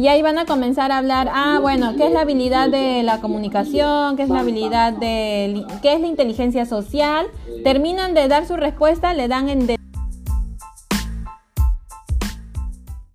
Y ahí van a comenzar a hablar, ah, bueno, ¿qué es la habilidad de la comunicación? ¿Qué es la habilidad de... qué es la inteligencia social? Terminan de dar su respuesta, le dan en...